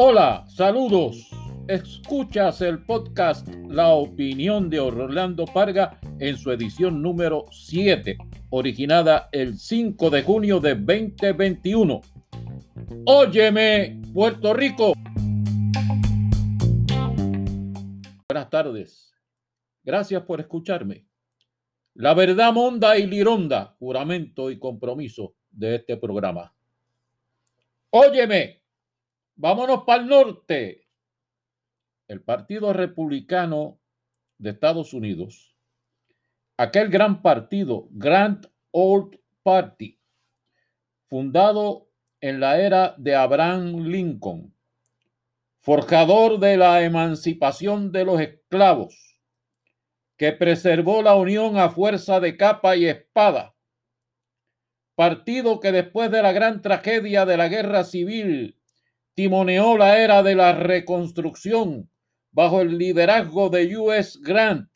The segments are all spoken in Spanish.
Hola, saludos. Escuchas el podcast La opinión de Orlando Parga en su edición número 7, originada el 5 de junio de 2021. Óyeme, Puerto Rico. Buenas tardes. Gracias por escucharme. La verdad monda y lironda, juramento y compromiso de este programa. Óyeme, vámonos para el norte. El Partido Republicano de Estados Unidos, aquel gran partido, Grand Old Party, fundado en la era de Abraham Lincoln, forjador de la emancipación de los esclavos, que preservó la unión a fuerza de capa y espada. Partido que después de la gran tragedia de la guerra civil timoneó la era de la reconstrucción bajo el liderazgo de U.S. Grant,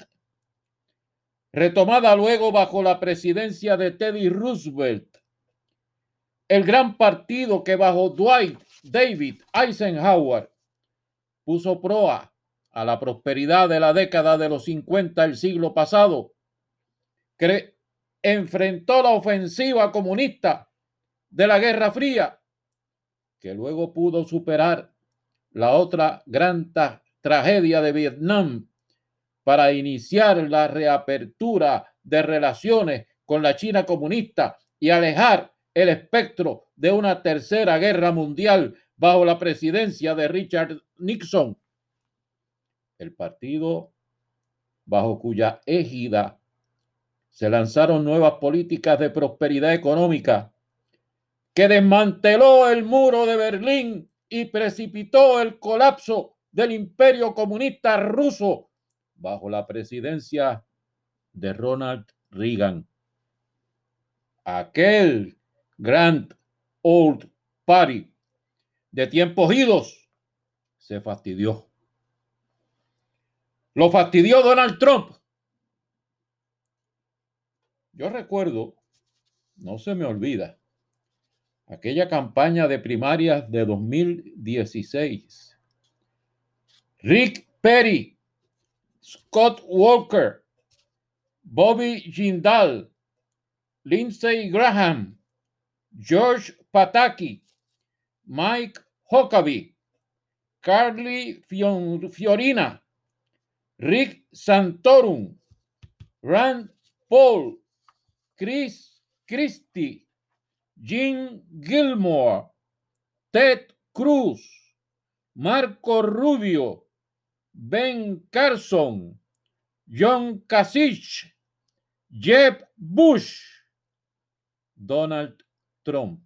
retomada luego bajo la presidencia de Teddy Roosevelt. El gran partido que bajo Dwight David Eisenhower puso proa a la prosperidad de la década de los 50 del siglo pasado, que enfrentó la ofensiva comunista de la Guerra Fría, que luego pudo superar la otra gran tragedia de Vietnam para iniciar la reapertura de relaciones con la China comunista y alejar el espectro de una tercera guerra mundial bajo la presidencia de Richard Nixon el partido bajo cuya égida se lanzaron nuevas políticas de prosperidad económica que desmanteló el muro de Berlín y precipitó el colapso del imperio comunista ruso bajo la presidencia de Ronald Reagan. Aquel Grand Old Party de tiempos idos se fastidió. Lo fastidió Donald Trump. Yo recuerdo, no se me olvida, aquella campaña de primarias de 2016. Rick Perry, Scott Walker, Bobby Jindal, Lindsey Graham, George Pataki, Mike Huckabee, Carly Fiorina, Rick Santorum, Rand Paul, Chris Christie, Jim Gilmore, Ted Cruz, Marco Rubio, Ben Carson, John Kasich, Jeb Bush, Donald Trump.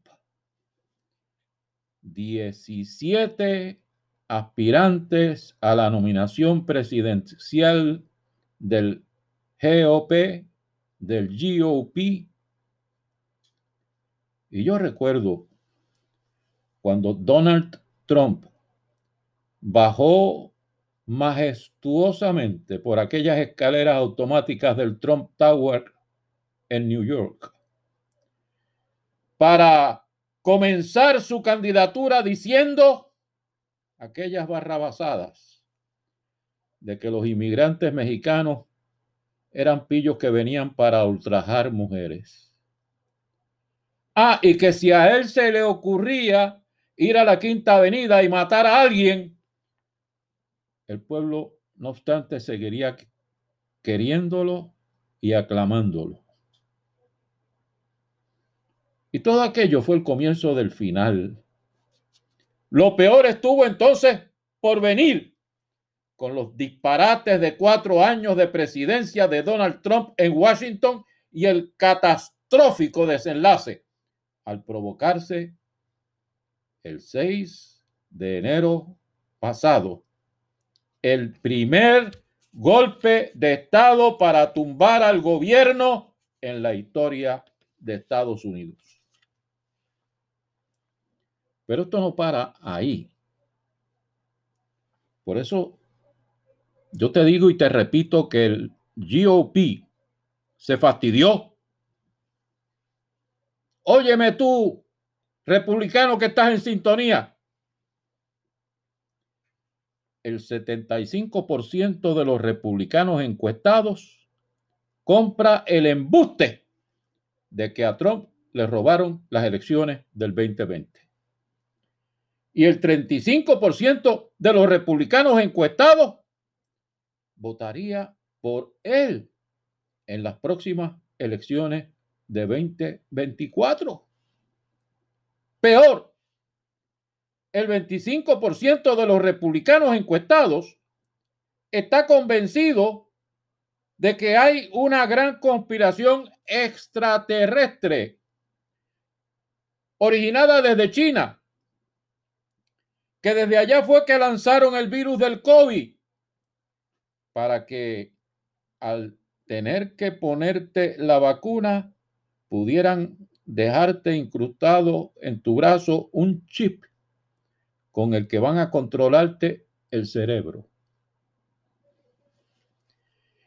17 aspirantes a la nominación presidencial del GOP, del GOP. Y yo recuerdo cuando Donald Trump bajó majestuosamente por aquellas escaleras automáticas del Trump Tower en New York para comenzar su candidatura diciendo aquellas barrabasadas de que los inmigrantes mexicanos eran pillos que venían para ultrajar mujeres. Ah, y que si a él se le ocurría ir a la Quinta Avenida y matar a alguien, el pueblo, no obstante, seguiría queriéndolo y aclamándolo. Y todo aquello fue el comienzo del final lo peor estuvo entonces por venir con los disparates de cuatro años de presidencia de Donald Trump en Washington y el catastrófico desenlace al provocarse el 6 de enero pasado el primer golpe de Estado para tumbar al gobierno en la historia de Estados Unidos. Pero esto no para ahí. Por eso yo te digo y te repito que el GOP se fastidió. Óyeme tú, republicano que estás en sintonía. El 75% de los republicanos encuestados compra el embuste de que a Trump le robaron las elecciones del 2020. Y el 35% de los republicanos encuestados votaría por él en las próximas elecciones de 2024. Peor, el 25% de los republicanos encuestados está convencido de que hay una gran conspiración extraterrestre originada desde China, que desde allá fue que lanzaron el virus del COVID para que al tener que ponerte la vacuna pudieran dejarte incrustado en tu brazo un chip con el que van a controlarte el cerebro.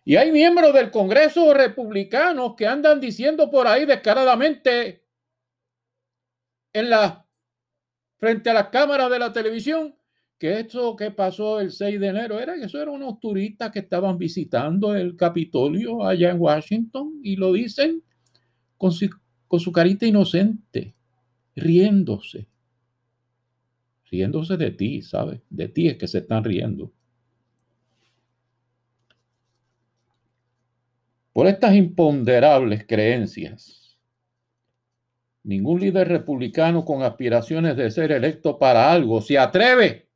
Y hay miembros del Congreso republicanos que andan diciendo por ahí descaradamente en la frente a las cámaras de la televisión que esto que pasó el 6 de enero era que eso eran unos turistas que estaban visitando el Capitolio allá en Washington y lo dicen con su, con su carita inocente, riéndose. Riéndose de ti, ¿sabes? De ti es que se están riendo. Por estas imponderables creencias, ningún líder republicano con aspiraciones de ser electo para algo se atreve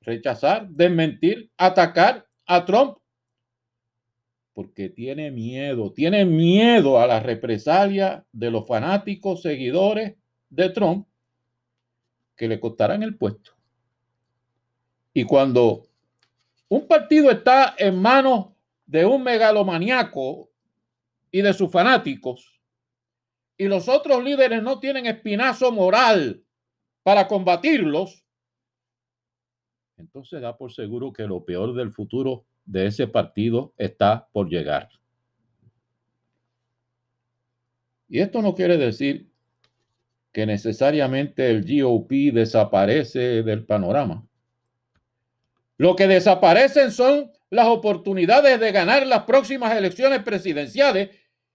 a rechazar, desmentir, atacar a Trump porque tiene miedo, tiene miedo a la represalia de los fanáticos seguidores de Trump que le costarán el puesto. Y cuando un partido está en manos de un megalomaniaco y de sus fanáticos, y los otros líderes no tienen espinazo moral para combatirlos, entonces da por seguro que lo peor del futuro de ese partido está por llegar. Y esto no quiere decir que necesariamente el GOP desaparece del panorama. Lo que desaparecen son las oportunidades de ganar las próximas elecciones presidenciales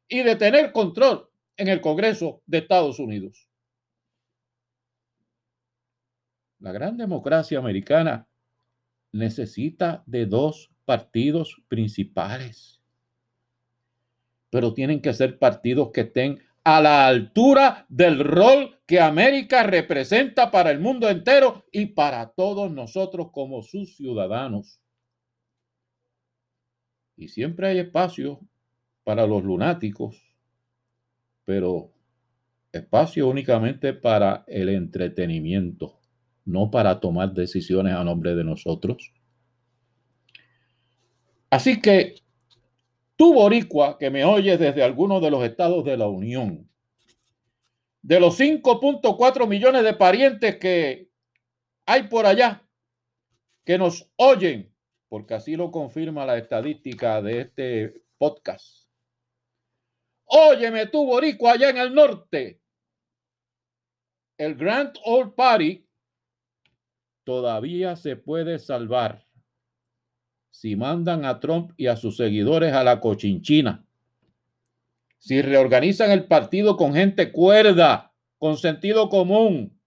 y de tener control en el Congreso de Estados Unidos. La gran democracia americana necesita de dos partidos principales. Pero tienen que ser partidos que estén a la altura del rol que América representa para el mundo entero y para todos nosotros como sus ciudadanos. Y siempre hay espacio para los lunáticos, pero espacio únicamente para el entretenimiento, no para tomar decisiones a nombre de nosotros. Así que tú, Boricua, que me oyes desde algunos de los estados de la Unión, de los 5.4 millones de parientes que hay por allá, que nos oyen, porque así lo confirma la estadística de este podcast. Óyeme tú, Boricua, allá en el norte. El Grand Old Party todavía se puede salvar si mandan a Trump y a sus seguidores a la cochinchina, si reorganizan el partido con gente cuerda, con sentido común,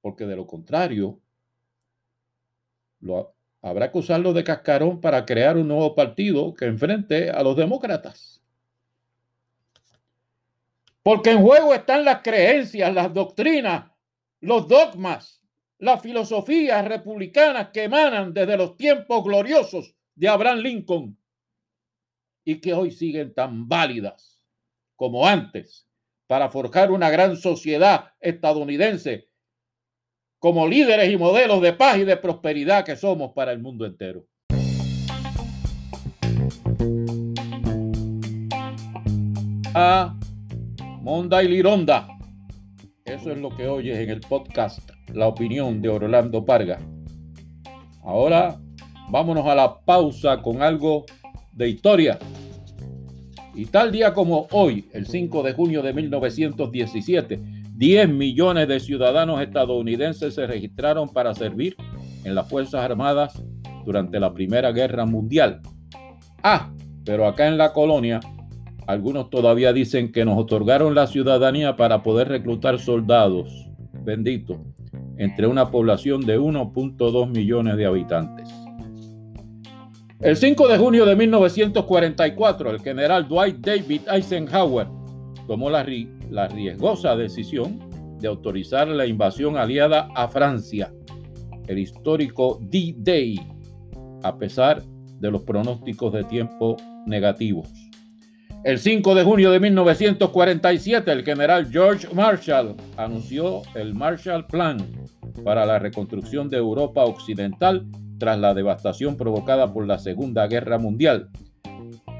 porque de lo contrario, lo, habrá que usarlo de cascarón para crear un nuevo partido que enfrente a los demócratas. Porque en juego están las creencias, las doctrinas, los dogmas las filosofías republicanas que emanan desde los tiempos gloriosos de Abraham Lincoln y que hoy siguen tan válidas como antes para forjar una gran sociedad estadounidense como líderes y modelos de paz y de prosperidad que somos para el mundo entero. A Monda y Lironda. Eso es lo que oyes en el podcast la opinión de Orlando Parga. Ahora vámonos a la pausa con algo de historia Y tal día como hoy, el 5 de junio de 1917, 10 millones de ciudadanos estadounidenses se registraron para servir en las Fuerzas Armadas durante la Primera Guerra Mundial. Ah, pero acá en la colonia, algunos todavía dicen que nos otorgaron la ciudadanía para poder reclutar soldados, bendito, entre una población de 1.2 millones de habitantes. El 5 de junio de 1944, el general Dwight David Eisenhower tomó la, la riesgosa decisión de autorizar la invasión aliada a Francia, el histórico D-Day, a pesar de los pronósticos de tiempo negativos. El 5 de junio de 1947, el general George Marshall anunció el Marshall Plan para la reconstrucción de Europa Occidental tras la devastación provocada por la Segunda Guerra Mundial.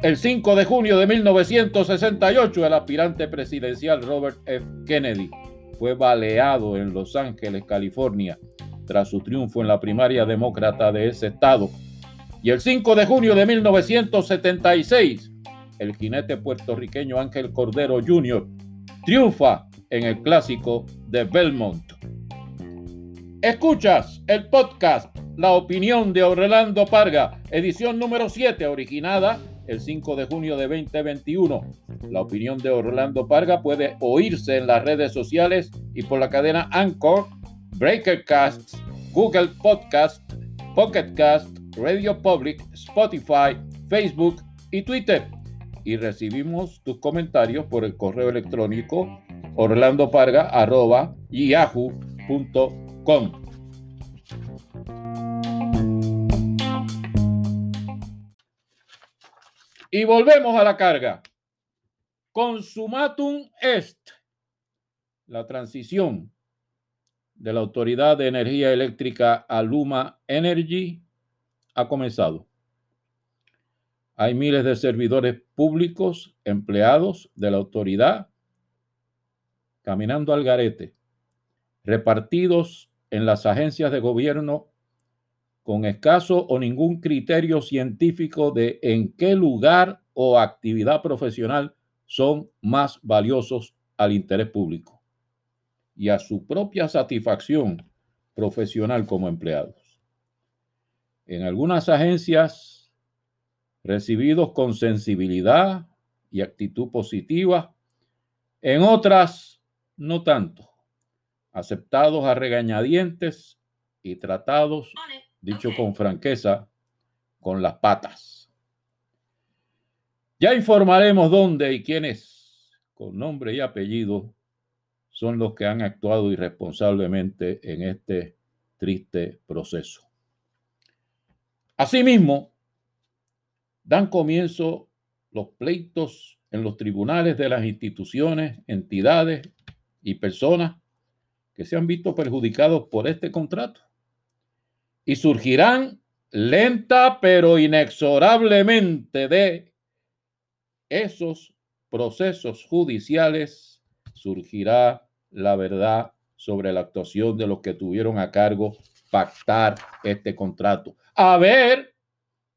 El 5 de junio de 1968, el aspirante presidencial Robert F. Kennedy fue baleado en Los Ángeles, California, tras su triunfo en la primaria demócrata de ese estado. Y el 5 de junio de 1976, el jinete puertorriqueño Ángel Cordero Jr. triunfa en el clásico de Belmont. Escuchas el podcast la opinión de Orlando Parga, edición número 7, originada el 5 de junio de 2021. La opinión de Orlando Parga puede oírse en las redes sociales y por la cadena Anchor, Breakercast, Google Podcast, Pocketcast, Radio Public, Spotify, Facebook y Twitter. Y recibimos tus comentarios por el correo electrónico orlandoparga.yahoo.com. Y volvemos a la carga. Consumatum est. La transición de la Autoridad de Energía Eléctrica a Luma Energy ha comenzado. Hay miles de servidores públicos, empleados de la autoridad, caminando al garete, repartidos en las agencias de gobierno con escaso o ningún criterio científico de en qué lugar o actividad profesional son más valiosos al interés público y a su propia satisfacción profesional como empleados. En algunas agencias, recibidos con sensibilidad y actitud positiva, en otras, no tanto, aceptados a regañadientes y tratados dicho con franqueza, con las patas. Ya informaremos dónde y quiénes, con nombre y apellido, son los que han actuado irresponsablemente en este triste proceso. Asimismo, dan comienzo los pleitos en los tribunales de las instituciones, entidades y personas que se han visto perjudicados por este contrato y surgirán lenta pero inexorablemente de esos procesos judiciales, surgirá la verdad sobre la actuación de los que tuvieron a cargo pactar este contrato. A ver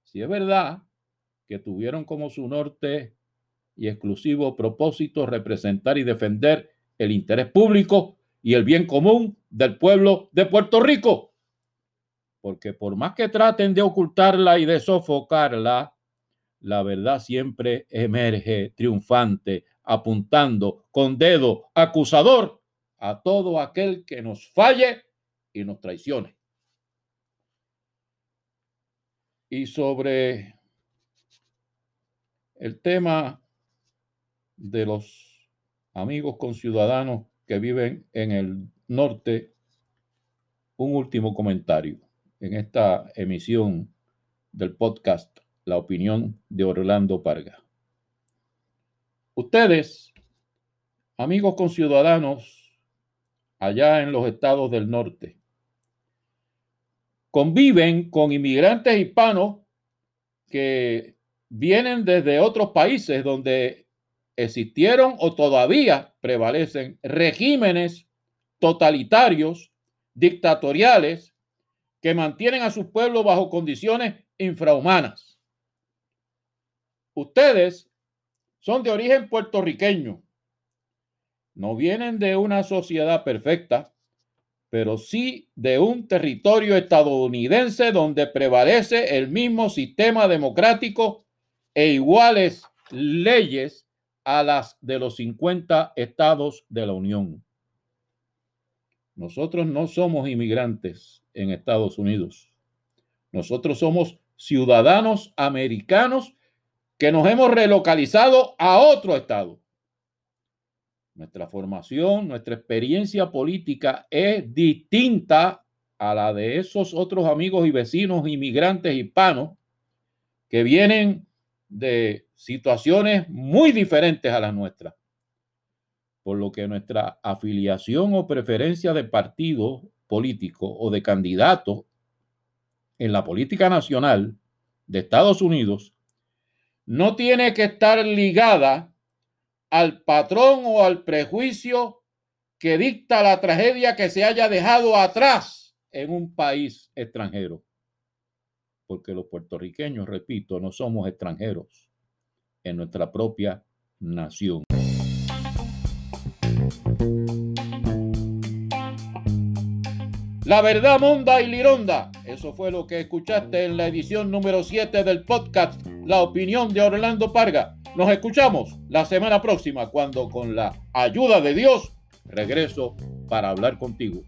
si es verdad que tuvieron como su norte y exclusivo propósito representar y defender el interés público y el bien común del pueblo de Puerto Rico porque por más que traten de ocultarla y de sofocarla, la verdad siempre emerge triunfante, apuntando con dedo acusador a todo aquel que nos falle y nos traicione. Y sobre el tema de los amigos conciudadanos que viven en el norte, un último comentario en esta emisión del podcast La opinión de Orlando Parga. Ustedes, amigos conciudadanos allá en los estados del norte, conviven con inmigrantes hispanos que vienen desde otros países donde existieron o todavía prevalecen regímenes totalitarios, dictatoriales, que mantienen a su pueblo bajo condiciones infrahumanas. Ustedes son de origen puertorriqueño. No vienen de una sociedad perfecta, pero sí de un territorio estadounidense donde prevalece el mismo sistema democrático e iguales leyes a las de los 50 estados de la Unión. Nosotros no somos inmigrantes en Estados Unidos. Nosotros somos ciudadanos americanos que nos hemos relocalizado a otro estado. Nuestra formación, nuestra experiencia política es distinta a la de esos otros amigos y vecinos inmigrantes hispanos que vienen de situaciones muy diferentes a las nuestras. Por lo que nuestra afiliación o preferencia de partido político o de candidato en la política nacional de Estados Unidos no tiene que estar ligada al patrón o al prejuicio que dicta la tragedia que se haya dejado atrás en un país extranjero. Porque los puertorriqueños, repito, no somos extranjeros en nuestra propia nación. La verdad monda y lironda. Eso fue lo que escuchaste en la edición número 7 del podcast La opinión de Orlando Parga. Nos escuchamos la semana próxima cuando con la ayuda de Dios regreso para hablar contigo.